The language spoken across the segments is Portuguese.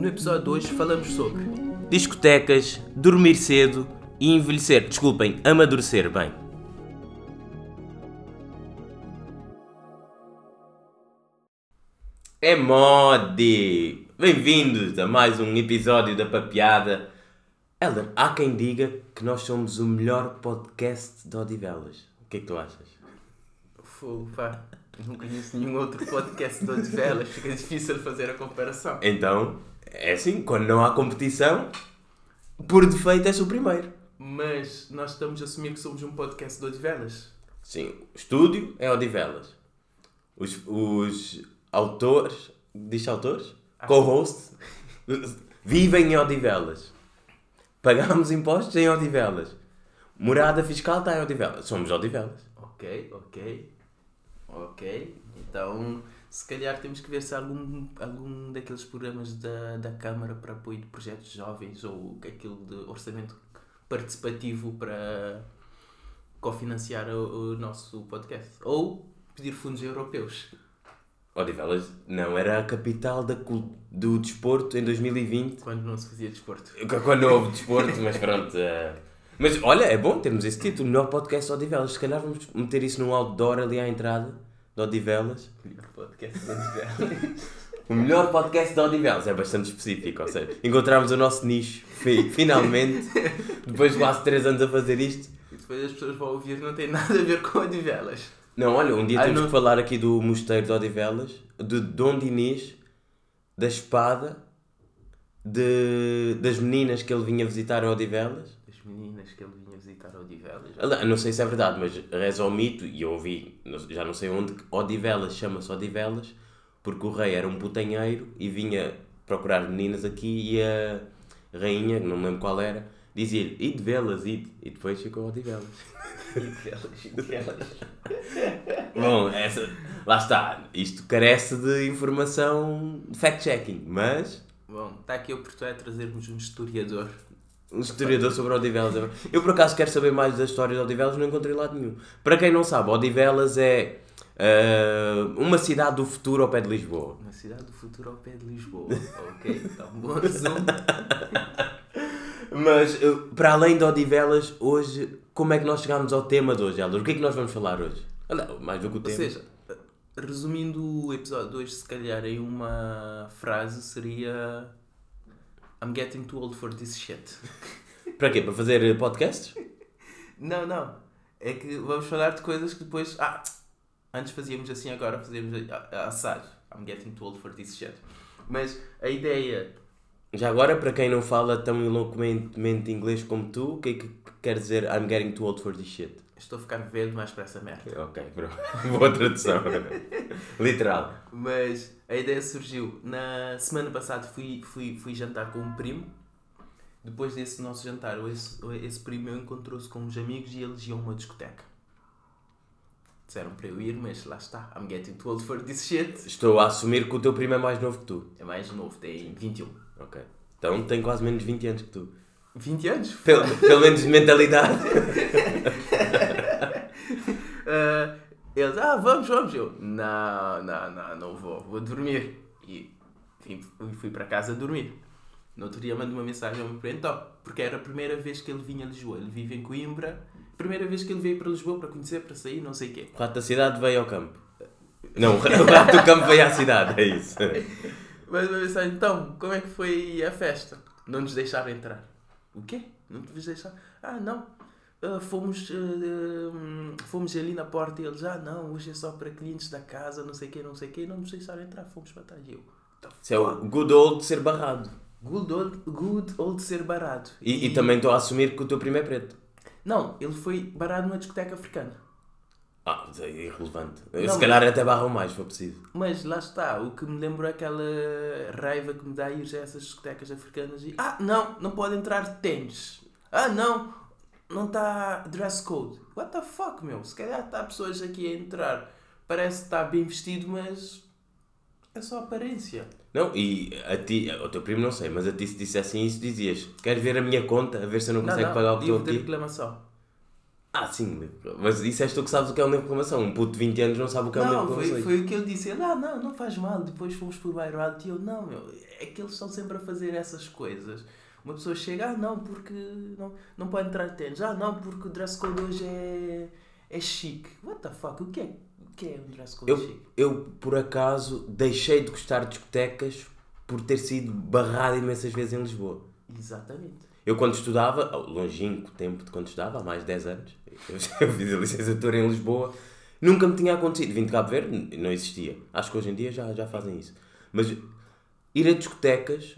No episódio de hoje falamos sobre discotecas, dormir cedo e envelhecer. Desculpem, amadurecer bem. É mode! Bem-vindos a mais um episódio da Papeada. Helder, há quem diga que nós somos o melhor podcast de Odivelas. O que é que tu achas? Fogo, pá. Não conheço nenhum outro podcast de Odivelas, fica difícil fazer a comparação. Então, é assim, quando não há competição, por defeito és o primeiro. Mas nós estamos a assumir que somos um podcast de Odivelas. Sim, o estúdio é Odivelas. Os, os autores, diz autores? Co-hosts, vivem em Odivelas. Pagamos impostos em Odivelas. Morada fiscal está em Odivelas. Somos Odivelas. Ok, ok. Ok. Então, se calhar temos que ver se há algum, algum daqueles programas da, da Câmara para apoio de projetos jovens ou aquilo de orçamento participativo para cofinanciar o, o nosso podcast. Ou pedir fundos europeus. Odivelas não era a capital da, do desporto em 2020. Quando não se fazia desporto. Quando houve desporto, mas pronto. eh. Mas olha, é bom termos esse título, melhor podcast Odivelas. Se calhar vamos meter isso num outdoor ali à entrada de Odivelas. Melhor podcast de Odivelas. O melhor podcast de Odivelas é bastante específico, ou seja, encontramos o nosso nicho, fi- finalmente, depois de quase 3 anos a fazer isto. e depois as pessoas vão ouvir não tem nada a ver com Odivelas. Não, olha, um dia Ah, temos não- que falar aqui do mosteiro de Odivelas, de Dom Dinis, da espada, de, das meninas que ele vinha visitar a Odivelas. As meninas que ele visitar Odivelas. Não sei se é verdade, mas reza ao mito, e eu ouvi, já não sei onde, que Odivelas chama-se Odivelas, porque o rei era um putanheiro e vinha procurar meninas aqui e a rainha, não me lembro qual era, dizia-lhe, ide velas, ide, e depois ficou Odivelas. Odivelas, Odivelas. Bom, essa, lá está, isto carece de informação fact-checking, mas Bom, está aqui a oportunidade de trazermos um historiador. Um historiador sobre Odivelas. Eu por acaso quero saber mais da história de Odivelas, não encontrei lado nenhum. Para quem não sabe, Odivelas é ah, uma cidade do futuro ao pé de Lisboa. Uma cidade do futuro ao pé de Lisboa. ok, então bom resumo. Mas para além de Odivelas, hoje, como é que nós chegámos ao tema de hoje, Helder? O que é que nós vamos falar hoje? Olha, mais do que o Ou tema. seja, resumindo o episódio de hoje, se calhar em uma frase seria I'm getting too old for this shit. Para quê? Para fazer podcasts? Não, não. É que vamos falar de coisas que depois. Ah, antes fazíamos assim, agora a- assado. I'm getting too old for this shit. Mas a ideia. Já agora, para quem não fala tão eloquentemente inglês como tu, o que é que quer dizer I'm getting too old for this shit? Estou a ficar velho mais para essa merda. Ok, pronto. Boa tradução. Literal. Mas a ideia surgiu. Na semana passada fui, fui, fui jantar com um primo. Depois desse nosso jantar, esse, esse primo meu encontrou-se com uns amigos e eles iam a uma discoteca. Disseram para eu ir, mas lá está. I'm getting too old for this shit. Estou a assumir que o teu primo é mais novo que tu. É mais novo, tem 21. Ok. Então tem quase menos 20 anos que tu. 20 anos? Pelo, pelo menos de mentalidade. Ah, eles, ah, vamos, vamos. Eu, não, não, não, não vou, vou dormir. E vim, fui- para casa dormir. No outro dia mando uma mensagem ao meu primo, então, porque era a primeira vez que ele vinha a Lisboa. Ele vive em Coimbra, primeira vez que ele veio para Lisboa para conhecer, para sair, não sei o quê. O rato da cidade veio ao campo. Não, o rato do campo veio à cidade, é isso. Mas uma mensagem, então, como é que foi a festa? Não nos deixaram entrar. O quê? Não te deixaram? Ah, não. Ah, fomos, hum, fomos ali na porta e eles, ah, não, hoje é só para clientes da casa, não sei o quê, não sei o quê. Não nos deixaram entrar, fomos para trás. E eu, "The Isso é o good old ser barrado. Good old, good old ser barato. E, e também estou a assumir que o teu primo é preto. Não, ele foi barato numa discoteca africana. Ah, é irrelevante. Não, Se calhar até barram mais, se for preciso. Mas lá está, o que me lembro é aquela raiva que me dá ir a essas discotecas africanas e ah, não, não pode entrar de tênis. Ah, não, não está dress code. What the fuck, meu? Se calhar está pessoas aqui a entrar, parece que está bem vestido, mas é só aparência. Não, e a ti, ao teu primo não sei, mas a ti se dissessem isso, dizias: Queres ver a minha conta, a ver se eu não consigo pagar o de aqui? reclamação. Ah, sim, mas és tu que sabes o que é um de reclamação. Um puto de 20 anos não sabe o que é um livro Não, foi, reclamação. foi o que ele disse. Ele, ah, não, não faz mal. Depois fomos por Bayreuth e eu, não, meu, é que eles estão sempre a fazer essas coisas. Uma pessoa chega, ah, não, porque não, não pode entrar de tênis. Ah, não, porque o dress code hoje é, é chique. What the fuck? O que é, o que é um dress code Eu, chique? eu, por acaso, deixei de gostar de discotecas por ter sido barrado imensas vezes em Lisboa. Exatamente. Eu quando estudava, longínquo tempo de quando estudava, há mais de 10 anos, eu eu fiz a licenciatura em Lisboa, nunca me tinha acontecido. Vim de Cabo Verde, não existia. Acho que hoje em dia já, já fazem isso. Mas ir a discotecas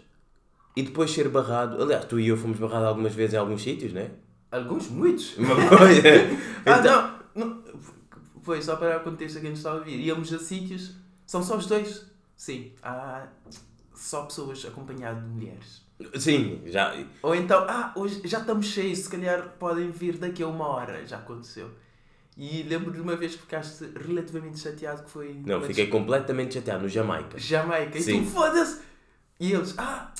e depois ser barrado. Aliás, tu e eu fomos barrados algumas vezes em alguns sítios, né? Alguns, muitos. Uma coisa. Ah, Então- não, não. Foi só para o contexto que a gente estava a vir. Íamos a sítios, são só os dois. Sim, há só pessoas acompanhadas de mulheres. Sim, já. Ou então, ah, hoje já estamos cheios, se calhar podem vir daqui a uma hora. Já aconteceu. E lembro de uma vez que ficaste relativamente chateado que foi. Não, fiquei completamente chateado no Jamaica. Jamaica. E Sim. tu, foda-se! E eles, ah,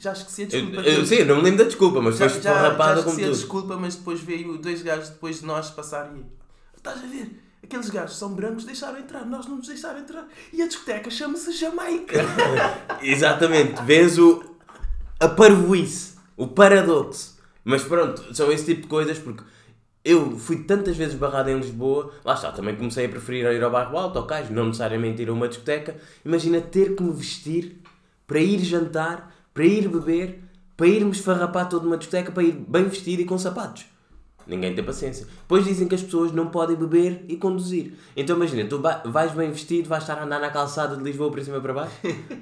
já esqueci a desculpa. Eu, eu, sim, eu não me lembro da desculpa, mas já, foi já, já como esqueci a desculpa, mas depois veio dois gajos depois de nós passarem. Estás a ver? Aqueles gajos são brancos, deixaram entrar, nós não nos deixaram entrar. E a discoteca chama-se Jamaica. Exatamente, vês o. a parvoíce, o paradoxo. Mas pronto, são esse tipo de coisas porque eu fui tantas vezes barrado em Lisboa, lá está, também comecei a preferir ir ao bairro alto, ao cais, não necessariamente ir a uma discoteca. Imagina ter que me vestir para ir jantar, para ir beber, para ir-me esfarrapar toda uma discoteca, para ir bem vestido e com sapatos. Ninguém tem paciência. Depois dizem que as pessoas não podem beber e conduzir. Então imagina, tu vais bem vestido, vais estar a andar na calçada de Lisboa para cima e para baixo?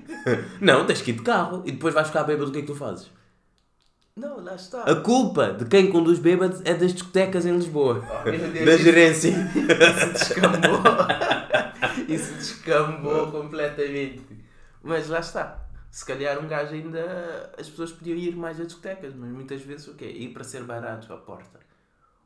não, tens que ir de carro e depois vais ficar bêbado, o que é que tu fazes? não, lá está. A culpa de quem conduz bêbado é das discotecas em Lisboa. Oh, Deus, da gerência. Isso descambou. Isso descambou completamente. Mas lá está. Se calhar um gajo ainda. As pessoas podiam ir mais a discotecas, mas muitas vezes o quê? Ir para ser barato à porta.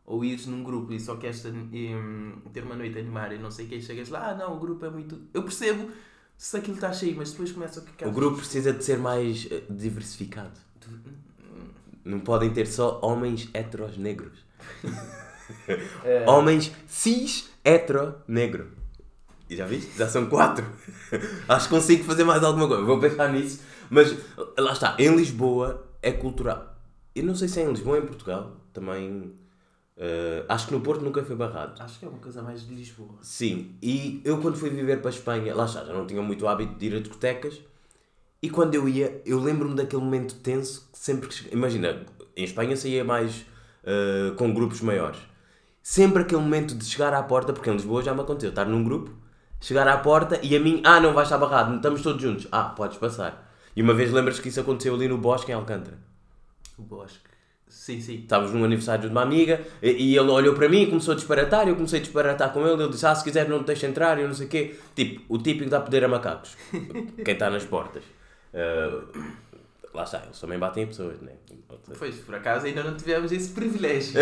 Ou ires num grupo e só queres hum, ter uma noite animada e não sei o que, e chegas lá, ah não, o grupo é muito. Eu percebo se aquilo está cheio, mas depois começa a ficar. O grupo precisa de ser mais eh, diversificado. Não podem ter só homens heteros negros. É. Homens cis hetero negro. E já viste? Já são quatro. Acho que consigo fazer mais alguma coisa. Vou pensar nisso. Mas lá está. Em Lisboa é cultural. Eu não sei se é em Lisboa ou em Portugal. Também. eh, acho que no Porto nunca foi barrado. Acho que é uma coisa mais de Lisboa. Sim, e eu quando fui viver para a Espanha, lá está, já não tinha muito hábito de ir a discotecas. E quando eu ia, eu lembro-me daquele momento tenso que sempre que Imagina, em Espanha saía mais eh, com grupos maiores. Sempre aquele momento de chegar à porta, porque em Lisboa já me aconteceu, estar num grupo, chegar à porta e a mim, ah, não vais estar barrado, estamos todos juntos. Ah, podes passar. E uma vez lembras que isso aconteceu ali no Bosque, em Alcântara. O bosque. Sim, sim. Estávamos num aniversário de uma amiga e, e ele olhou para mim e começou a disparatar. Eu comecei a disparatar com ele. Ele disse: Ah, se quiser, não te deixa entrar. Eu não sei o quê. Tipo, o típico dá poder a macacos. Quem está nas portas. Ah, lá está, eles também batem em pessoas, né? Pois, por acaso ainda não tivemos esse privilégio.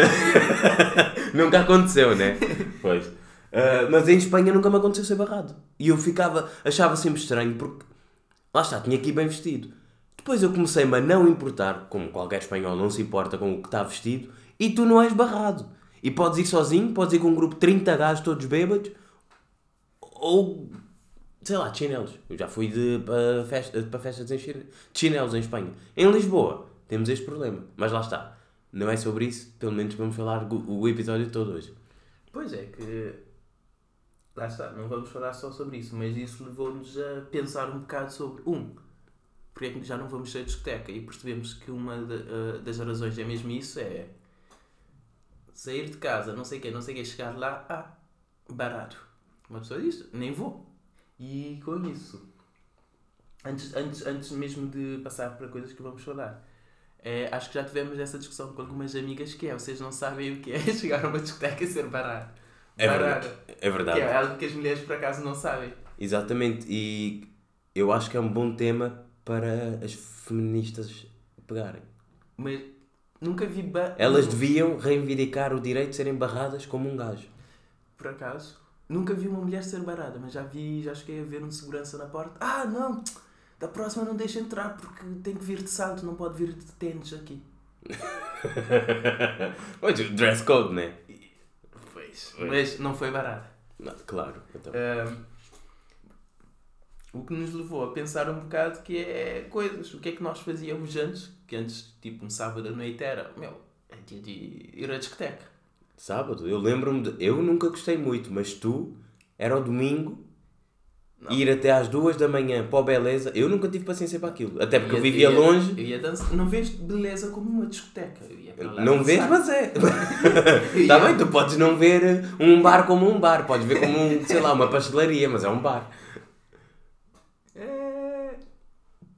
Nunca aconteceu, né? Pois. Ah, mas em Espanha nunca me aconteceu ser barrado. E eu ficava, achava sempre estranho porque lá está, tinha ir bem vestido. Depois eu comecei-me a não importar, como qualquer espanhol não se importa com o que está vestido, e tu não és barrado. E podes ir sozinho, podes ir com um grupo de 30 gajos todos bêbados, ou sei lá, de chinelos. Eu já fui de, para, festa, para festas em de chinelos em Espanha. Em Lisboa temos este problema, mas lá está. Não é sobre isso, pelo menos vamos falar o episódio todo hoje. Pois é, que. Lá está, não vamos falar só sobre isso, mas isso levou-nos a pensar um bocado sobre. Um, porque é que já não vamos ser discoteca? E percebemos que uma da- eh, das razões é mesmo isso: é. Sair de casa, não sei o quê, não sei o quê, chegar lá, ah, barato. Uma pessoa diz, nem vou. E com isso, antes, antes, antes mesmo de passar para coisas que vamos falar, é, acho que já tivemos essa discussão com algumas amigas que é, vocês não sabem o que é chegar a uma discoteca e ser barato. É verdade. É verdade. Que é algo que as mulheres por acaso não sabem. Exatamente, e eu acho que é um bom tema para as feministas pegarem. Mas nunca vi ba... Elas deviam reivindicar o direito de serem barradas como um gajo. Por acaso, nunca vi uma mulher ser barada, mas já vi, já cheguei a ver um segurança na porta. Ah, não! Da próxima não deixa entrar porque tem que vir de salto, não pode vir de tênis aqui. Dress code, né? Pois, mas não foi barato. Não, claro. Então. Ahm, o que nos levou a pensar um bocado que é coisas. O que é que nós fazíamos antes? Que antes, tipo, um sábado à noite era, meu, é dia de ir à discoteca. Sábado, eu lembro-me de. Eu nunca gostei muito, mas tu, era o domingo, Não. ir até às duas da manhã para o Beleza. Eu nunca tive paciência para aquilo. Até porque eu, ia- vivia ia- longe. Eu ia dançar. Não vês beleza como uma discoteca. Eu ia para lá Não vês, mas é. Eu Está bem, tu podes não ver um bar como um bar, podes ver como um, sei lá, uma pastelaria, mas é um bar. É...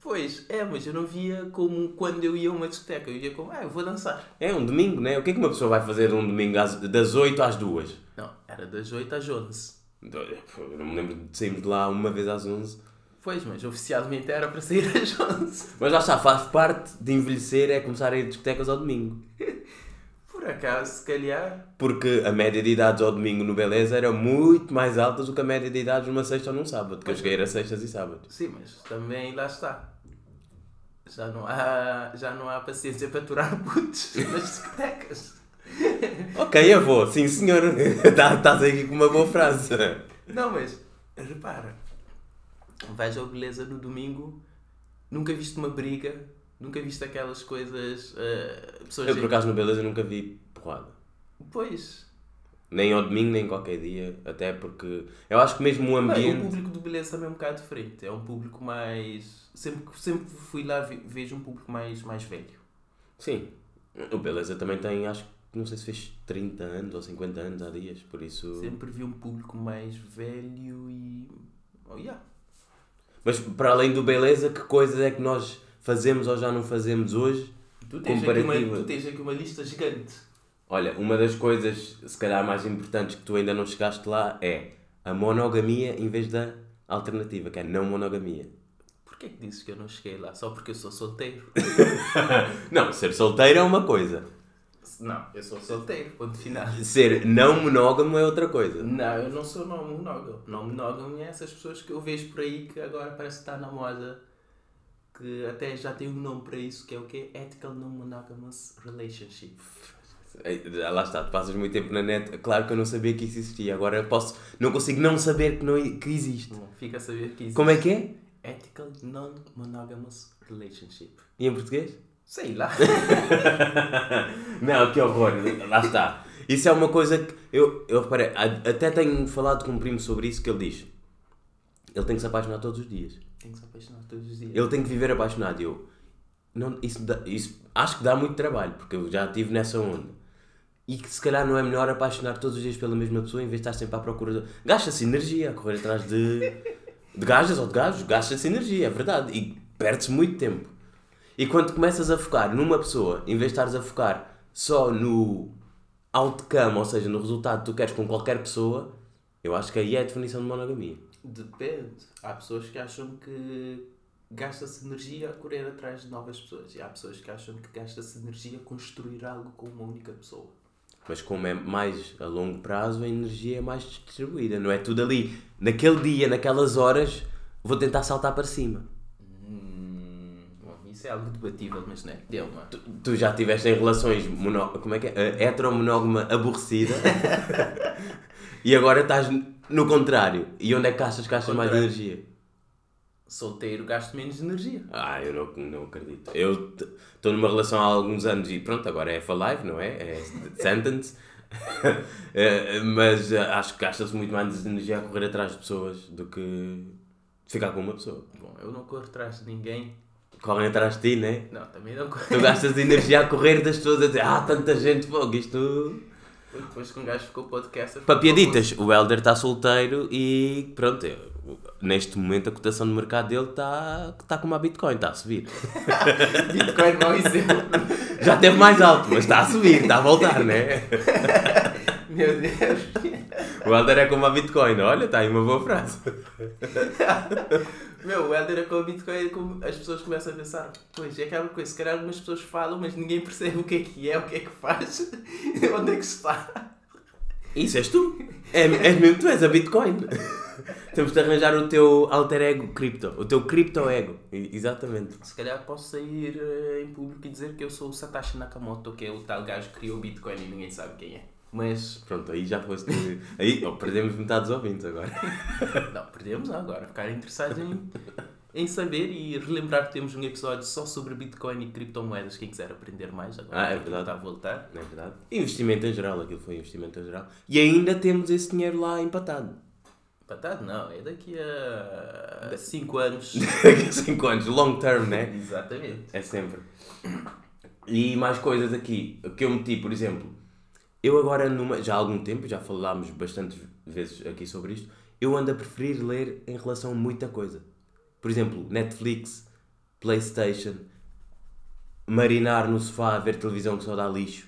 Pois, é, mas eu não via como quando eu ia a uma discoteca. Eu ia como, ah, eu vou dançar. É um domingo, né? O que é que uma pessoa vai fazer um domingo às- das 8 às 2? Não, era das 8 às 11. Eu não me lembro de sairmos de lá uma vez às 11. Pois, mas oficialmente era para sair às 11. Mas lá está, faz parte de envelhecer é começar a ir a discotecas ao domingo. Por acaso, se calhar. Porque a média de idades ao domingo no Beleza era muito mais alta do que a média de idades numa sexta ou num sábado. Que eu cheguei ir a sextas e sábados. Sim, mas também lá está. Já não há, já não há paciência para aturar putos nas discotecas. Ok, avô, sim senhor. Tá- Estás aqui com uma boa frase. Não, mas repara. Vais ao beleza no domingo, nunca viste uma briga, nunca viste aquelas coisas. eh, pessoas Eu por acaso no Beleza nunca vi porrada. Pois. Nem ao domingo, nem qualquer dia. Até porque eu acho que mesmo o Bem, o ambiente. público do beleza também é um bocado diferente. É um público mais. Sempre, que- sempre fui lá ve- vejo um público mais, mais velho. Sim. O Beleza também tem, acho que não sei se fez 30 anos ou 50 anos há dias, por isso. Sempre vi um público mais velho e. Oh, yeah. Mas para além do Beleza, que coisas é que nós fazemos ou já não fazemos hoje? Tu tens, aqui uma, Comparativa. tu tens aqui uma lista gigante. Olha, uma das coisas, se calhar mais importantes que tu ainda não chegaste lá é a monogamia em vez da alternativa, que é não monogamia. Porquê que dizes que eu não cheguei lá? Só porque eu sou solteiro? Não, ser solteiro é uma coisa. Não, eu sou solteiro, ponto final. Ser não monógamo é outra coisa. Não, eu não sou não monógamo. Não monógamo é essas pessoas que eu vejo por aí que agora parece que está na moda, que até já tem um nome para isso, que é o quê? Ethical Non-Monogamous Relationship. Lá está, tu passas muito tempo na net. Claro que eu não sabia que isso existia. Agora eu posso, não consigo não saber que, não, que existe. Fica a saber que existe. Como é que é? Ethical Non-Monogamous Relationship. E em português? Sei lá. Não, que horror. Lá está. Isso é uma coisa que eu, eu reparei. Até tenho falado com um primo sobre isso que ele diz. Ele tem que se apaixonar todos os dias. Tenho que se apaixonar todos os dias. Ele tem que viver apaixonado. Eu, não, isso, dá- isso acho que dá muito trabalho, porque eu já estive nessa onda. E que se calhar não é melhor apaixonar todos os dias pela mesma pessoa em vez de estar sempre à procura de. Gasta-se energia a correr atrás de. de gajas ou de gajos, gasta-se energia, é verdade. E perde-se muito tempo. E quando começas a focar numa pessoa, em vez de estares a focar só no outcome, ou seja, no resultado que tu queres com qualquer pessoa, eu acho que aí é a definição de monogamia. Depende. Há pessoas que acham que gasta-se energia a correr atrás de novas pessoas. E há pessoas que acham que gasta-se energia a construir algo com uma única pessoa. Mas como é mais a longo prazo, a energia é mais distribuída. Não é tudo ali. Naquele dia, naquelas horas, vou tentar saltar para cima. Isso é algo debatível, mas não é? Deu uma. Tu, tu já estiveste em relações mono, como é que é? Uh, heteromonógama aborrecida e agora estás no contrário. E onde é que achas que gastas mais energia? Solteiro gasto menos energia. Ah, eu não, não acredito. Eu estou numa relação há alguns anos e pronto, agora é for life, não é? É sentence. Eh, mas eh, acho que gasta-se muito mais energia a correr atrás de pessoas do que ficar com uma pessoa. Bom, eu não corro atrás de ninguém. Correm atrás de ti, né? Não, também não corro. Tu gastas energia a correr das pessoas a dizer Ah, tanta gente, fogo, isto. Depois que um gajo ficou podcaster. Para piaditas, o Helder está solteiro e pronto, eu- neste momento a cotação de mercado dele está tá como a Bitcoin, está a subir. Bitcoin mau exemplo. Já teve mais alto, mas está a subir, está a voltar, né? Meu Deus. O Helder é como a Bitcoin, olha, está aí uma boa frase. Meu, o Helder é com o Bitcoin, como as pessoas começam a pensar, pois é aquela coisa, se calhar algumas pessoas falam, mas ninguém percebe o que é que é, o que é que faz, onde é que está. Isso és tu. É, és mesmo tu, és a Bitcoin. Temos de arranjar o teu alter ego cripto, o teu cripto ego. Exatamente. Se calhar posso sair eh, em público e dizer que eu sou o Satoshi Nakamoto, que é o tal gajo que criou o Bitcoin e ninguém sabe quem é. Mas. Pronto, aí já foste. aí oh, perdemos metade dos ouvintes agora. Não, perdemos agora. Ficarem interessados em, em saber e relembrar que temos um episódio só sobre Bitcoin e criptomoedas. Quem quiser aprender mais agora. Ah, é verdade. Está a voltar. É verdade? Investimento em geral, aquilo foi investimento em geral. E ainda temos esse dinheiro lá empatado. Patado não, é daqui a 5 anos. Daqui a 5 anos, long term, né? Exatamente. É sempre. E mais coisas aqui que eu meti, por exemplo, eu agora numa, já há algum tempo, já falámos bastantes vezes aqui sobre isto, eu ando a preferir ler em relação a muita coisa. Por exemplo, Netflix, Playstation, marinar no sofá a ver televisão que só dá lixo.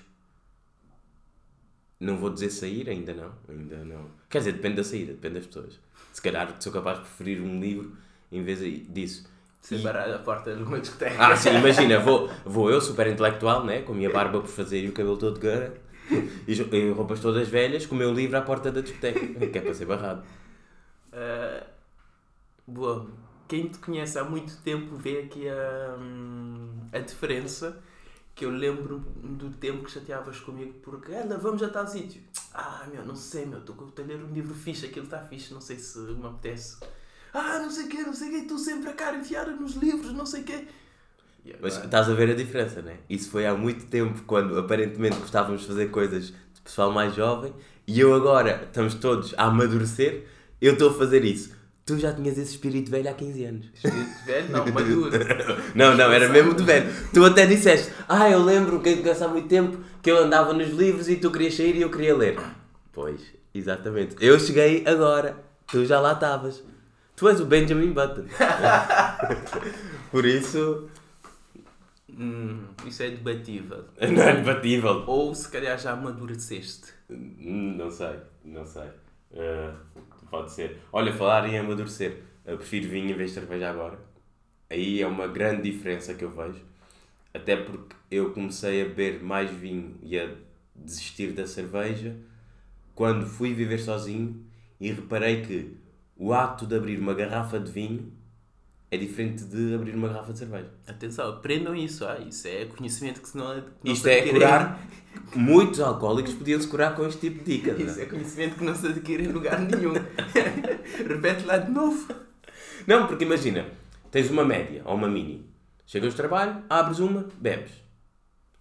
Não vou dizer sair, ainda não, ainda não. Quer dizer, depende da saída, depende das pessoas. Se calhar sou capaz de preferir um livro em vez disso. Sem parar a porta de uma discoteca. Ah, sim, imagina, vou, vou eu, super intelectual, né? com a minha barba por fazer e o cabelo todo de gara, e, roupas todas velhas, com o meu livro à porta da discoteca, que é para ser barrado. Ah, boa. Quem te conhece há muito tempo vê aqui a, hum, a diferença que eu lembro do tempo que chateavas comigo porque anda, vamos a tal sítio. Ah, meu, não sei, meu, estou a ler um livro fixe, aquilo está fixe, não sei se me apetece. Ah, não sei o quê, não sei o quê, tu sempre a cara enfiada nos livros, não sei o quê. Mas estás a ver a diferença, né? Isso foi há muito tempo, quando aparentemente gostávamos de fazer coisas de pessoal mais jovem, e eu agora, estamos todos a amadurecer, eu estou a fazer isso. Tu já tinhas esse espírito velho há 15 anos. Espírito velho, não, maduro. Não, não, era mesmo de velho. Tu até disseste, ah, eu lembro que que há muito tempo que eu andava nos livros e tu querias sair e eu queria ler. Pois, exatamente. Eu cheguei agora, tu já lá estavas. Tu és o Benjamin Button. Por isso, Hum, isso é debatível. não é debatível. Ou se calhar já amadureceste. Hum, Não sei, não sei. Eh, pode ser. Olha, falar em amadurecer. Eu prefiro vinho em vez de cerveja agora. Aí é uma grande diferença que eu vejo. Até porque eu comecei a beber mais vinho e a desistir da cerveja quando fui viver sozinho e reparei que o ato de abrir uma garrafa de vinho é diferente de abrir uma garrafa de cerveja. Atenção, aprendam isso. Ah, isso é conhecimento que se não, que não Isto é curar. Muitos alcoólicos podiam-se curar com este tipo de dicas. não é? Isso é conhecimento que não se adquire em lugar nenhum. Repete lá de novo. Não, porque imagina, tens uma média ou uma mini. Chegas ao trabalho, abres uma, bebes.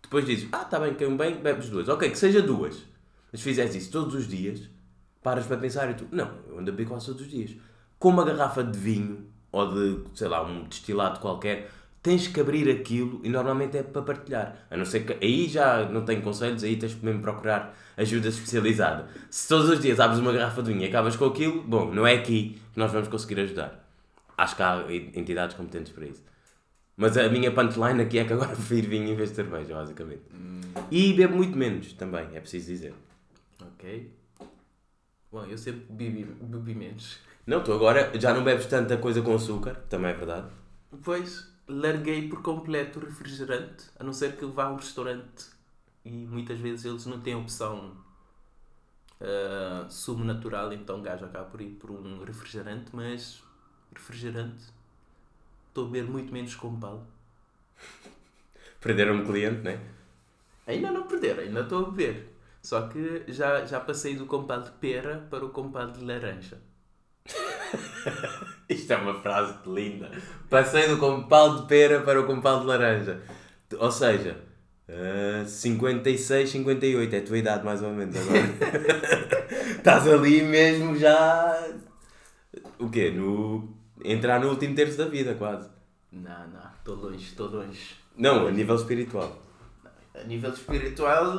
Depois dizes, ah, está bem, caiu bem, bebes duas. Ok, que seja duas. Mas fizeres isso todos os dias, paras para pensar e tu, não, eu ando a beber quase todos os dias. Com uma garrafa de vinho ou de, sei lá, um destilado qualquer, tens que abrir aquilo e normalmente é para partilhar. A não ser que aí já não tenho conselhos, aí tens mesmo procurar ajuda especializada. Se todos os dias abres uma garrafa de vinho e acabas com aquilo, bom, não é aqui que nós vamos conseguir ajudar. Acho que há entidades competentes para isso. Mas a minha punchline aqui é que agora prefiro vinho em vez de cerveja, basicamente. E bebo muito menos também, é preciso dizer. Ok. Bom, eu sempre bebi, bebi menos. Não, tu agora já não bebes tanta coisa com açúcar, também é verdade. Depois larguei por completo o refrigerante, a não ser que vá a um restaurante e muitas vezes eles não têm opção ah, sumo natural, então o gajo acaba por ir por um refrigerante, mas refrigerante estou a beber muito menos com palo. Perderam um cliente, né? Ainda não perder, ainda estou a beber. Só que já, já passei do compal de pera para o compal de laranja. Isto é uma frase linda. Passei do compal de pera para o compal de laranja. Ou seja, ah, 56, 58 é a tua idade mais ou menos agora. Estás ali mesmo já. O quê? No... Entrar no último terço da vida, quase. Não, não, estou longe, estou longe. Não, a nível espiritual. A nível espiritual,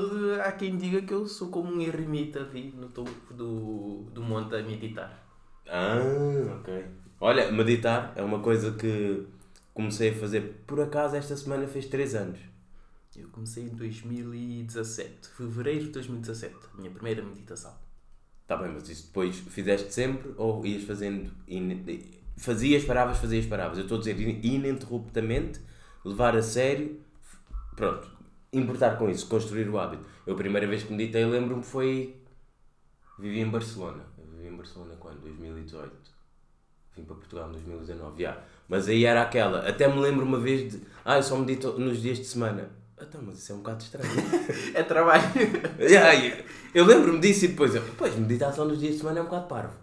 há quem diga que eu sou como um eremita ali no topo do, do monte a meditar. Ah, ok. Olha, meditar é uma coisa que comecei a fazer por acaso esta semana fez 3 anos. Eu comecei em 2017, fevereiro de 2017, a minha primeira meditação. Tá bem, mas isso depois fizeste sempre ou ias fazendo. in- Fazias, paravas, fazias, paravas. Eu estou a dizer in- ininterruptamente, levar a sério, pronto, importar com isso, construir o hábito. Eu a primeira vez que meditei, lembro-me foi. Vivi em Barcelona. Vivi em Barcelona quando? 2018. Vim para Portugal em 2019, já. Mas aí era aquela. Até me lembro uma vez de. Ah, eu só medito nos dias de semana. Então, mas isso é um bocado estranho. É trabalho. Yeah, eu lembro-me disso e depois, eu, pois, meditação nos dias de semana é um bocado parvo.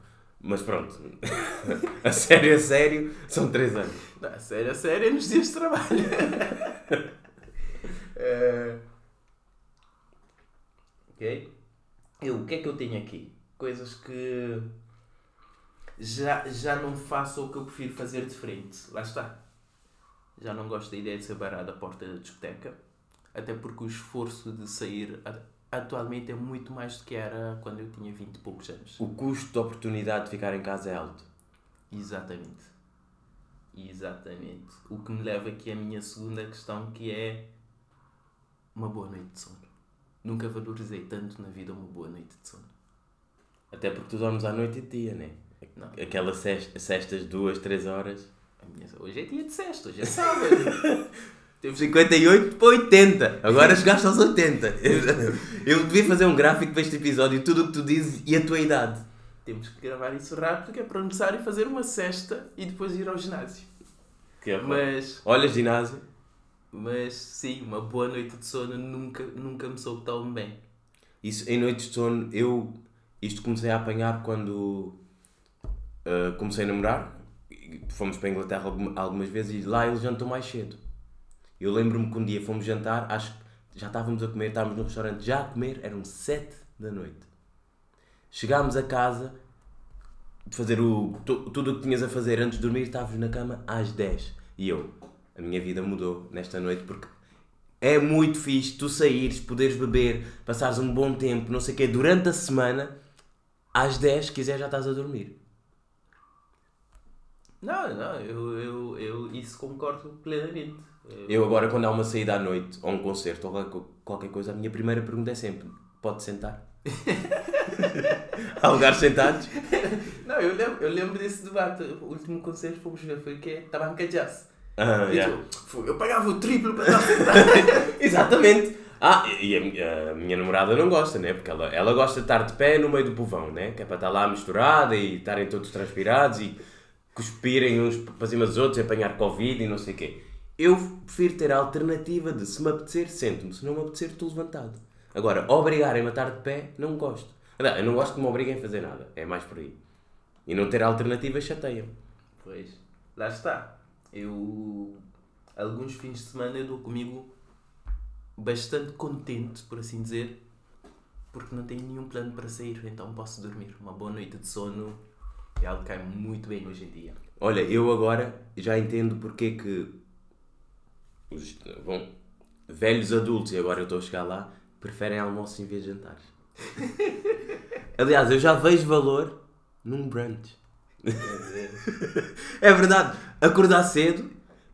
Mas pronto, a sério, a sério, são 3 anos. Não, a sério, a sério, é nos dias de trabalho. Eh, ok? Eu, o que é que eu tenho aqui? Coisas que já, já não faço ou que eu prefiro fazer diferente. Lá está. Já não gosto da ideia de ser barado à porta da discoteca. Até porque o esforço de sair atualmente é muito mais do que era quando eu tinha 20 e poucos anos. O custo de oportunidade de ficar em casa é alto. Exatamente. Exatamente. O que me leva aqui à minha segunda questão, que é uma boa noite de sono. Nunca valorizei tanto na vida uma boa noite de sono. Até porque tu dormes à noite e de dia, né? Não. Aquela cesta, cestas duas, três horas. Hoje é dia de sexta, hoje é sábado. Temos 58 para 80. Agora chegaste aos 80. Eu devia fazer um gráfico para este episódio, tudo o que tu dizes e a tua idade. Temos que gravar isso rápido, que é para necessário fazer uma cesta e depois ir ao ginásio. Que é, Mas, Olha, ginásio. mas sim, uma boa noite de sono nunca, nunca me soube tão bem. Isso, em noites de sono, eu isto comecei a apanhar quando ah, comecei a namorar. Fomos para a Inglaterra alguma- algumas vezes e lá eles jantam mais cedo. Eu lembro-me que um dia fomos jantar, acho que já estávamos a comer, estávamos no restaurante já a comer, eram 7 da noite. Chegámos a casa de fazer o, tu- tudo o que tinhas a fazer antes de dormir, estávamos na cama às 10. E eu, a minha vida mudou nesta noite porque é muito fixe tu saíres, poderes beber, passares um bom tempo, não sei o quê, durante a semana, às 10, se quiser, já estás a dormir. Não, não, eu, eu, eu isso concordo plenamente. Eu- Eu agora, quando há uma saída à noite, ou um concerto, ou qualquer- coisa, a minha primeira pergunta é sempre, pode sentar? há lugares sentados? Não, eu lembro, eu lembro desse debate. O último concerto que fomos ver foi o quê? Tabanca Jazz. Ah, E yeah. tu, "Fu, eu pagava o triplo para estar sentado. Exatamente. Ah, e a, a minha namorada não gosta, né? Porque ela, ela gosta de estar de pé no meio do povão, né? Que é para estar lá misturada e estarem todos transpirados e cuspirem uns para cima dos outros e apanhar Covid e não sei o quê. Eu prefiro ter a alternativa de se me apetecer, sento-me. Se não me apetecer, estou levantado. Agora, obrigarem-me a estar de pé, não gosto. Não, eu não gosto que me obriguem a fazer nada. É mais por aí. E não ter alternativa chateia Pois, lá está. Eu, alguns fins de semana, eu dou comigo bastante contente, por assim dizer, porque não tenho nenhum plano para sair, então posso dormir. Uma boa noite de sono é algo que cai muito bem hoje em dia. Olha, eu agora já entendo porque é que os bom, velhos adultos, e agora eu estou a chegar lá, preferem almoço em vez de jantares. Aliás, eu já vejo valor num brunch. É verdade, acordar cedo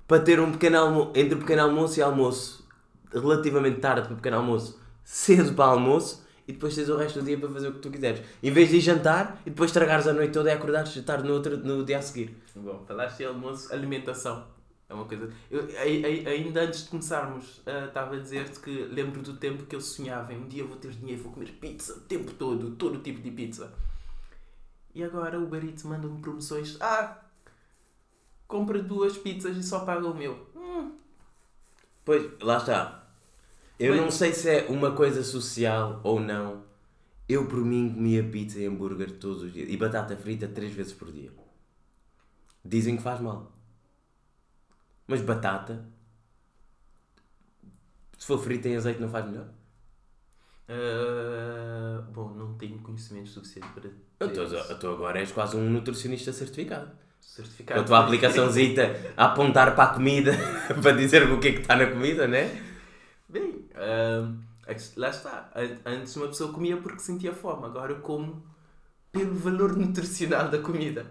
para ter um pequeno almoço, entre pequeno almoço e almoço, relativamente tarde para pequeno almoço, cedo para almoço e depois tens o resto do dia para fazer o que tu quiseres. Em vez de ir jantar e depois estragares a noite toda e acordares tarde no, outro, no dia a seguir. Bom, falaste em almoço, alimentação. É uma coisa. Eu, ai- ai- ainda antes de começarmos, ah, estava a dizer-te que lembro do tempo que eu sonhava. em Um dia vou ter dinheiro, vou comer pizza o tempo todo, todo tipo de pizza. E agora o Eats manda-me promoções. Ah, compra duas pizzas e só paga o meu. Hum, Pois, lá está. Eu Bem- não sei se é uma coisa social ou não. Eu, por mim, comia pizza e hambúrguer todos os dias. E batata frita três vezes por dia. Dizem que faz mal. Mas batata... Se for frita em azeite não faz melhor? ah, bom, não tenho conhecimento suficiente para. Eu estou- agora és quase um nutricionista certificado. Certificado. Com a tua aplicaçãozita a apontar para a comida, para dizer o que é que está na comida, né? Bem, ah, lá está. An- Antes uma pessoa comia porque sentia fome, agora como pelo valor nutricional da comida.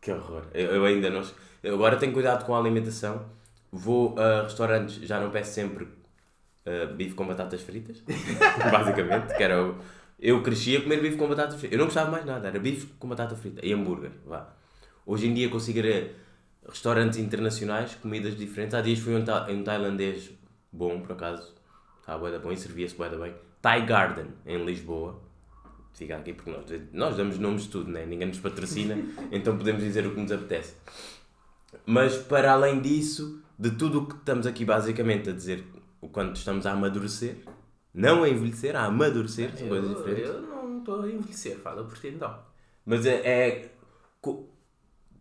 Que horror. Eu, ainda não. Eu agora tenho cuidado com a alimentação. Vou a restaurantes, já não peço sempre uh, bife com batatas fritas. basicamente. Que era o- Eu cresci a comer bife com batatas fritas. Eu não gostava mais nada, era bife com batata frita e hambúrguer. Vá. Hoje em dia consigo ir a restaurantes internacionais, comidas diferentes. Há dias fui um, ta- um tailandês bom, por acaso. Estava bué da bom e servia-se bué da bem. Thai Garden, em Lisboa. Fica aqui porque nós, nós damos nomes de tudo, né? ninguém nos patrocina, então podemos dizer o que nos apetece. Mas para além disso, de tudo o que estamos aqui basicamente a dizer quando estamos a amadurecer, não a envelhecer, a amadurecer, são coisas diferentes. eu não estou a envelhecer, fala por ti então. Mas é, é-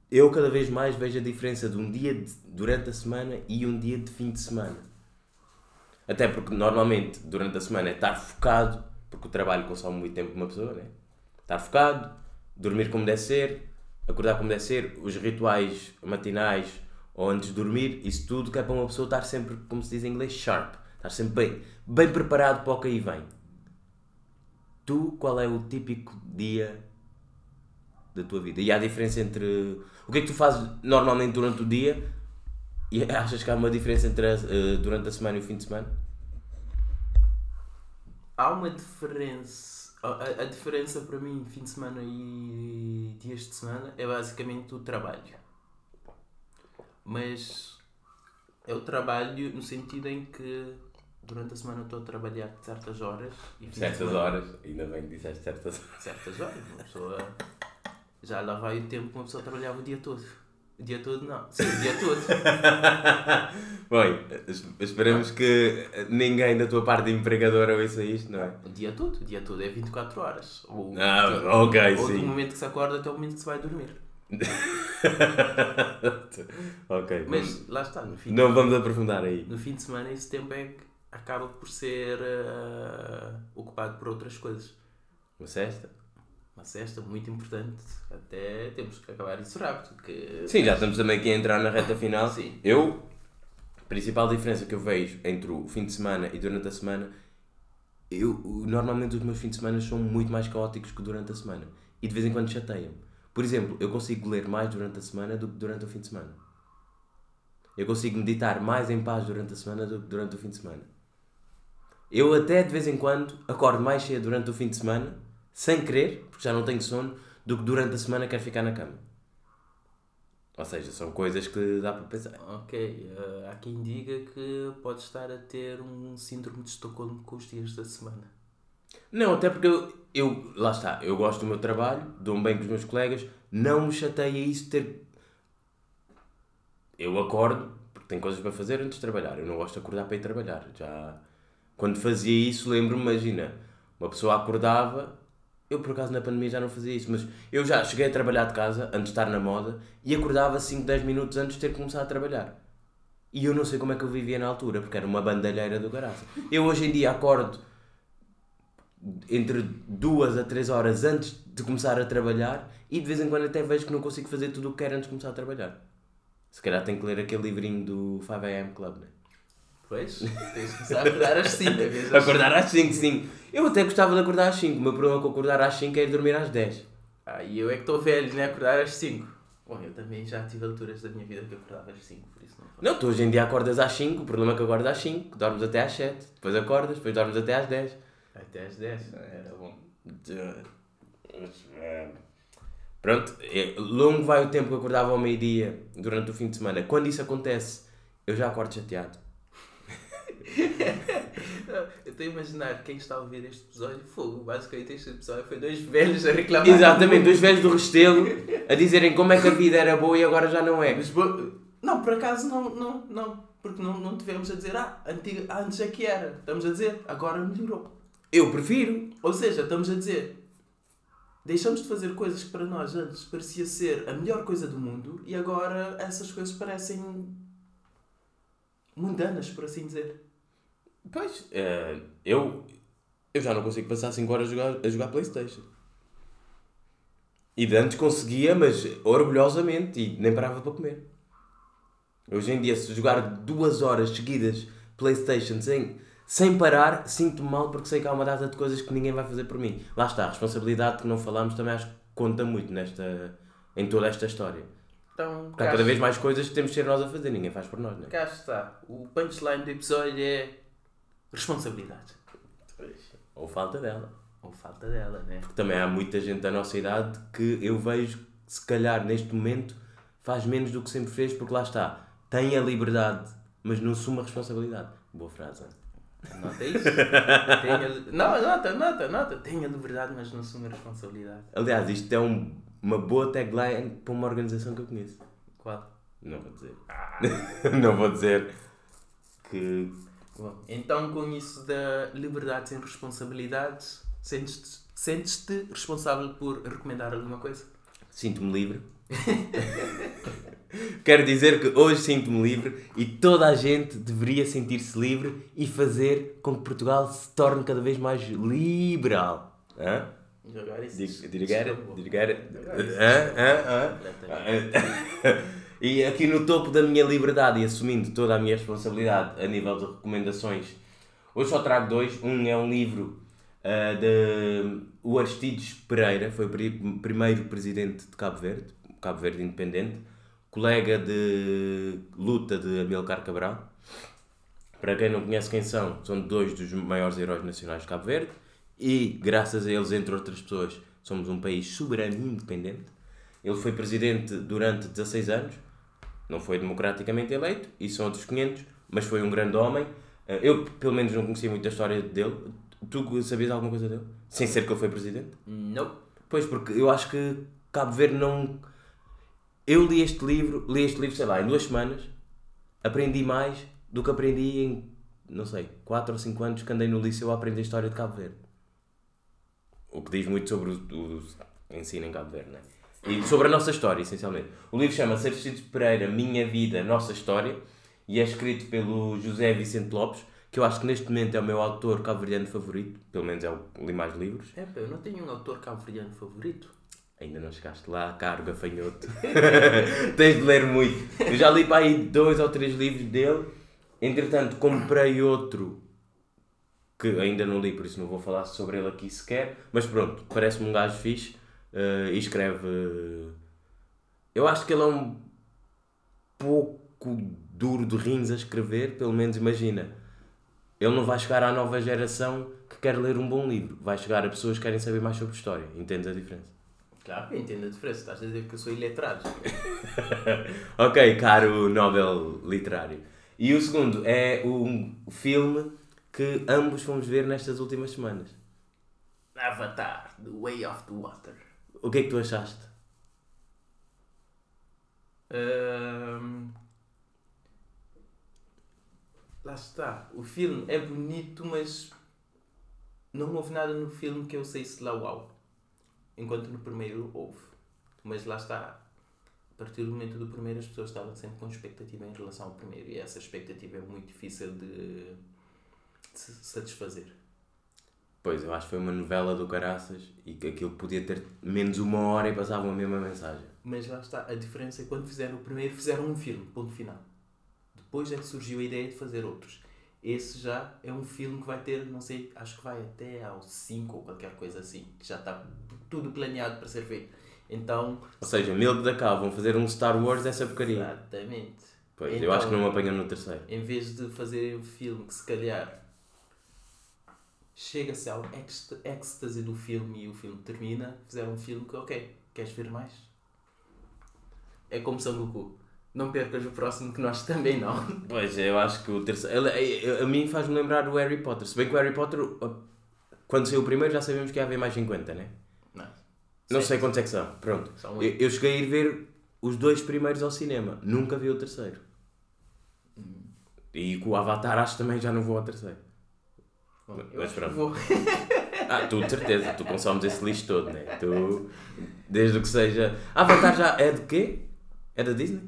Eu cada vez mais vejo a diferença de um dia de- durante a semana e um dia de fim de semana. Até porque normalmente durante a semana é estar focado, porque o trabalho consome muito tempo de uma pessoa, né? Estar focado, dormir como deve ser, acordar como deve ser, os rituais matinais ou antes de dormir, isso tudo que é para uma pessoa estar sempre, como se diz em inglês, sharp. Estar sempre bem, bem preparado para o que aí vem. Tu, qual é o típico dia da tua vida? E há diferença entre. O que é que tu fazes normalmente durante o dia e achas que há uma diferença entre a- eh, durante a semana e o fim de semana? Há uma diferença. A, a- diferença para mim, fim de semana e dias de semana, é basicamente o trabalho. Mas é o trabalho no sentido em que durante a semana estou a trabalhar certas horas e de Certas semana- horas, ainda bem que disseste certas horas. certas horas. Uma pessoa. Já lá vai o tempo que uma pessoa trabalhava o dia todo. O dia todo não. Sim, o dia todo. Bem, es- esperamos que ninguém da tua parte empregadora ouça isto, não é? O dia todo. O dia todo é 24 horas. Ou, Ah, ok, ou sim. do momento que se acorda até o momento que se vai dormir. ok. Mas lá está, no fim, Não vamos aprofundar aí. no fim de semana esse tempo é que acaba por ser ah, ocupado por outras coisas. Uma cesta? Uma cesta muito importante. Até temos que acabar isso rápido. Que... Sim, já estamos também aqui a entrar na reta final. Sim. Eu, a principal diferença que eu vejo entre o fim de semana e durante a semana, eu, normalmente os meus fins de semana são muito mais caóticos que durante a semana. E de vez em quando chateiam. Por exemplo, eu consigo ler mais durante a semana do que durante o fim de semana. Eu consigo meditar mais em paz durante a semana do que durante o fim de semana. Eu até de vez em quando acordo mais cedo durante o fim de semana, sem querer, porque já não tenho sono, do que durante a semana quero ficar na cama. Ou seja, são coisas que dá para pensar. Ok, ah, há quem diga que pode estar a ter um síndrome de Estocolmo com os dias da semana. Não, até porque eu, eu- lá está, eu gosto do meu trabalho, dou-me bem com os meus colegas, não me chateia isso ter. Eu acordo, porque tenho coisas para fazer antes de trabalhar. Eu não gosto de acordar para ir trabalhar. Já quando fazia isso, lembro-me, imagina, uma pessoa acordava, eu por acaso na pandemia já não fazia isso, mas eu já cheguei a trabalhar de casa antes de estar na moda e acordava 5, 10 minutos antes de ter começado a trabalhar. E eu não sei como é que eu vivia na altura, porque era uma bandalheira do garaço. Eu hoje em dia acordo entre duas a três horas antes de começar a trabalhar e de vez em quando até vejo que não consigo fazer tudo o que quero antes de começar a trabalhar. Se calhar tenho que ler aquele livrinho do 5am Club, né? Pois, tens de começar a acordar às 5. Acordar às 5, sim. Eu até gostava de acordar às 5. O meu problema com acordar às 5 é ir dormir às 10. Ah, e eu é que estou velho, né? Acordar às 5. Bom, eu também já tive alturas da minha vida que acordava às 5, por isso não faço. Não, tu hoje em dia acordas às 5, o problema é que acordas às 5, dormes até às 7, depois acordas, depois dormes até às 10. Até às 10, era bom. Pronto, é, longo vai o tempo que acordava ao meio-dia durante o fim de semana. Quando isso acontece, eu já acordo chateado. Eu estou a imaginar quem está a ouvir este episódio, fogo, basicamente este episódio foi dois velhos a reclamar. Exatamente, dois velhos do Restelo a dizerem como é que a vida era boa e agora já não é. Mas Não, por acaso não, não, não. Porque não, não tivemos a dizer, ah, antiga, ah, antes é que era. Estamos a dizer, agora melhorou. Eu prefiro. Ou seja, estamos a dizer, deixamos de fazer coisas que para nós antes parecia ser a melhor coisa do mundo e agora essas coisas parecem mundanas, por assim dizer. Pois, eh, eu, eu já não consigo passar 5 horas a jogar, a jogar Playstation. E de antes conseguia, mas orgulhosamente, e nem parava para comer. Hoje em dia, se jogar duas horas seguidas Playstation sem, sem parar, sinto-me mal porque sei que há uma data de coisas que ninguém vai fazer por mim. Lá está, a responsabilidade que não falámos também acho que conta muito nesta, em toda esta história. Então, Porque há cada vez mais coisas que temos de ser nós a fazer, ninguém faz por nós, não é? cá está. O punchline do episódio é responsabilidade. Ou falta dela. Ou falta dela, né? Porque também há muita gente da nossa idade que eu vejo se calhar neste momento faz menos do que sempre fez, porque lá está, tem a liberdade, mas não assume a responsabilidade. Boa frase. Anota isso. Não, anota, anota, anota. Tenha liberdade, mas não assume a responsabilidade. Aliás, isto é um- uma boa tagline para uma organização que eu conheço. Qual? Não vou dizer. não vou dizer que Bom, então com isso da liberdade sem responsabilidades, sentes-te sentes-te responsável por recomendar alguma coisa? Sinto-me livre. Quero dizer que hoje sinto-me livre e toda a gente deveria sentir-se livre e fazer com que Portugal se torne cada vez mais liberal. Hã? Jogar isso. Did E aqui no topo da minha liberdade e assumindo toda a minha responsabilidade a nível de recomendações, hoje só trago dois. Um é um livro uh, de o Aristides Pereira, foi o pri primeiro presidente de Cabo Verde, Cabo Verde independente, colega de luta de Amilcar Cabral. Para quem não conhece quem são, são dois dos maiores heróis nacionais de Cabo Verde e, graças a eles, entre outras pessoas, somos um país soberano e independente. Ele foi presidente durante 16 anos, não foi democraticamente eleito, e são outros 500, mas foi um grande homem. Eh, eu, pelo menos, não conhecia muito a história dele. Tu sabias alguma coisa dele? Sem ser que ele foi presidente? Não. Pois, porque eu acho que Cabo Verde não. Eu li este livro, li este livro, sei lá, em duas semanas, aprendi mais do que aprendi em, não sei, 4 ou 5 anos que andei no liceu a aprender a história de Cabo Verde. O que diz muito sobre o, o ensino em Cabo Verde, não é? E sobre a nossa história, essencialmente. O livro chama-se Aristides Pereira, Minha Vida, Nossa História, e é escrito pelo José Vicente Lopes, que eu acho que neste momento é o meu autor cabo-verdiano favorito, pelo menos é o que li mais livros. É, pá, eu não tenho um autor cabo-verdiano favorito. Ainda não chegaste lá, caro gafanhoto. Tens de ler muito. Eu já li para aí dois ou três livros dele. Entretanto, comprei outro que ainda não li, por isso não vou falar sobre ele aqui sequer. Mas pronto, parece-me um gajo fixe uh, e escreve. Eu acho que ele é um pouco duro de rins a escrever, pelo menos imagina. Ele não vai chegar à nova geração que quer ler um bom livro, vai chegar a pessoas que querem saber mais sobre história. Entendes a diferença? Claro que entendo a diferença, estás a dizer que eu sou iletrado. ok, caro Nobel literário. E o segundo é um filme que ambos fomos ver nestas últimas semanas. Avatar, The Way of the Water. O que é que tu achaste? Ahm, Lá está. O filme é bonito, mas não houve nada no filme que eu saísse lá uau. Enquanto no primeiro houve. Mas lá está. A partir do momento do primeiro as pessoas estavam sempre com expectativa em relação ao primeiro. E essa expectativa é muito difícil de, de se satisfazer. Pois, eu acho que foi uma novela do Caraças e que aquilo podia ter menos uma hora e passavam a mesma mensagem. Mas lá está. A diferença é quando fizeram o primeiro, fizeram um filme. Ponto final. Depois é que surgiu a ideia de fazer outros. Esse já é um filme que vai ter, não sei, acho que vai até ao 5 ou qualquer coisa assim. Que já está tudo planeado para ser feito. Então. Ou seja, Milk da Cal vão fazer um Star Wars dessa porcaria. Exatamente. Pois, eu Então, acho que não me apanham no terceiro. Em vez de fazer um filme que se calhar chega-se ao êxtase do filme e o filme termina, fizeram um filme que, ok, queres ver mais? É como São Goku. Não percas o próximo que nós também não. Pois, eu acho que o terceiro. ele- A mim faz-me lembrar o Harry Potter. Se bem que o Harry Potter, quando saiu o primeiro, já sabíamos que ia haver mais 50, né? Não, Não sei quantos é que são. Pronto. São Eu, eu cheguei a ir ver os dois primeiros ao cinema. Nunca vi o terceiro. E com o Avatar acho que também já não vou ao terceiro. Bom, Mas eu que pronto. vou. Ah, tu de certeza, tu consomes esse lixo todo, né? Tu, desde o que seja. Avatar já é de quê? É da Disney?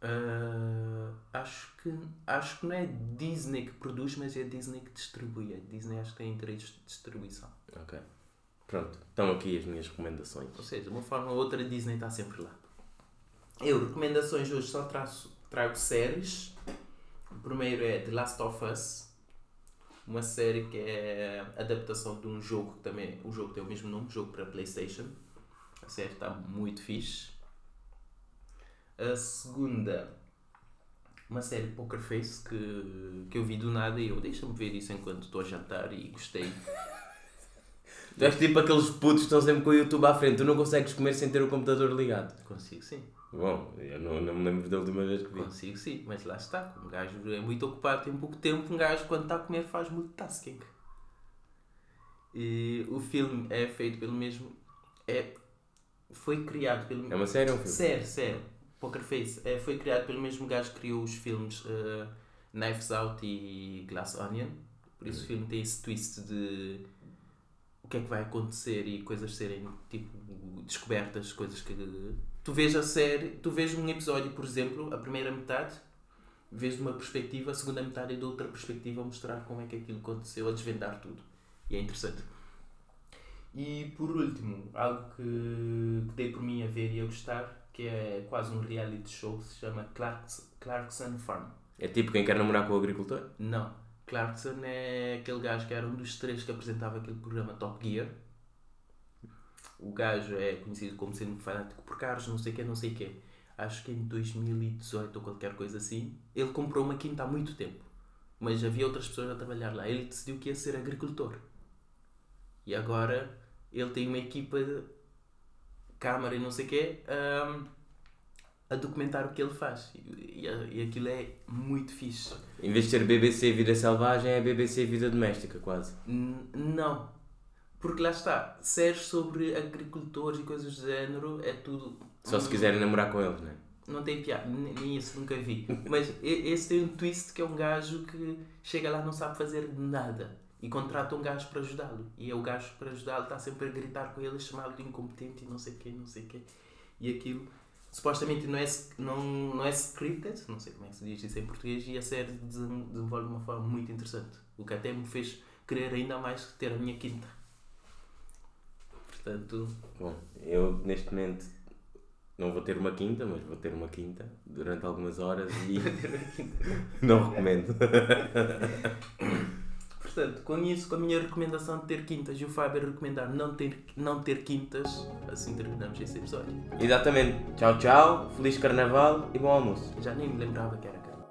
Ah, acho, que, acho que não é Disney que produz, mas é Disney que distribui. A Disney acho que tem direitos de distribuição. Ok. Pronto, estão aqui as minhas recomendações. Ou seja, de uma forma ou outra, a Disney está sempre lá. Eu, recomendações hoje, só traço, trago séries. O primeiro é The Last of Us, uma série que é adaptação de um jogo que também. O jogo tem o mesmo nome, jogo para PlayStation. A série está muito fixe. A segunda, uma série Poker Face que, que eu vi do nada e eu deixa-me ver isso enquanto estou a jantar e gostei. Tu és tipo aqueles putos que estão sempre com o YouTube à frente. Tu não consegues comer sem ter o computador ligado. Consigo sim. Bom, eu não, não me lembro da última vez que vi. Consigo sim, mas lá está. Um gajo é muito ocupado, tem pouco tempo. Um gajo, quando está a comer, faz multitasking. E o filme é feito pelo mesmo. É, foi criado pelo É uma série ou um filme? Sério, sério. Poker Face. É, foi criado pelo mesmo gajo que criou os filmes uh, Knives Out e Glass Onion. Por isso o filme tem esse twist de o que é que vai acontecer e coisas serem tipo descobertas, coisas que tu vês a série, tu vês um episódio, por exemplo, a primeira metade, vês de uma perspectiva, a segunda metade é de outra perspectiva a mostrar como é que aquilo aconteceu, a desvendar tudo. E é interessante. E por último, algo que, que dei por mim a ver e a gostar, que é quase um reality show, se chama Clarkson, Clarkson Farm. É tipo quem quer namorar com o agricultor? Não. Clarkson é aquele gajo que era um dos três que apresentava aquele programa Top Gear. O gajo é conhecido como sendo fanático por carros, não sei o que, não sei o que. Acho que em 2018 ou qualquer coisa assim, ele comprou uma quinta há muito tempo. Mas havia outras pessoas a trabalhar lá. Ele decidiu que ia ser agricultor. E agora ele tem uma equipa de câmara e não sei o quê um, a documentar o que ele faz. E, e, e aquilo é muito fixe. Em vez de ser BBC Vida Selvagem, é BBC Vida Doméstica, quase. N- não. Porque lá está, séries sobre agricultores e coisas do género é tudo. Só se quiserem namorar com eles, não é? Não tem piada, nem isso nunca vi. Mas esse tem um twist que é um gajo que chega lá não sabe fazer nada. E contrata um gajo para ajudá-lo. E é o gajo para ajudá-lo está sempre a gritar com ele, chamá-lo de incompetente e não sei o quê, não sei o quê. E aquilo, supostamente não é, não, não é scripted, não sei como é que se diz isso em português, e a série desen- desenvolve de uma forma muito interessante. O que até me fez querer ainda mais ter a minha quinta. Portanto, Bom, eu neste momento não vou ter uma quinta, mas vou ter uma quinta durante algumas horas e não recomendo. Portanto, com isso, com a minha recomendação de ter quintas e o Fábio recomendar não ter, não ter quintas, assim terminamos este episódio. Exatamente. Tchau, tchau. Feliz Carnaval e bom almoço. Já nem me lembrava que era cara.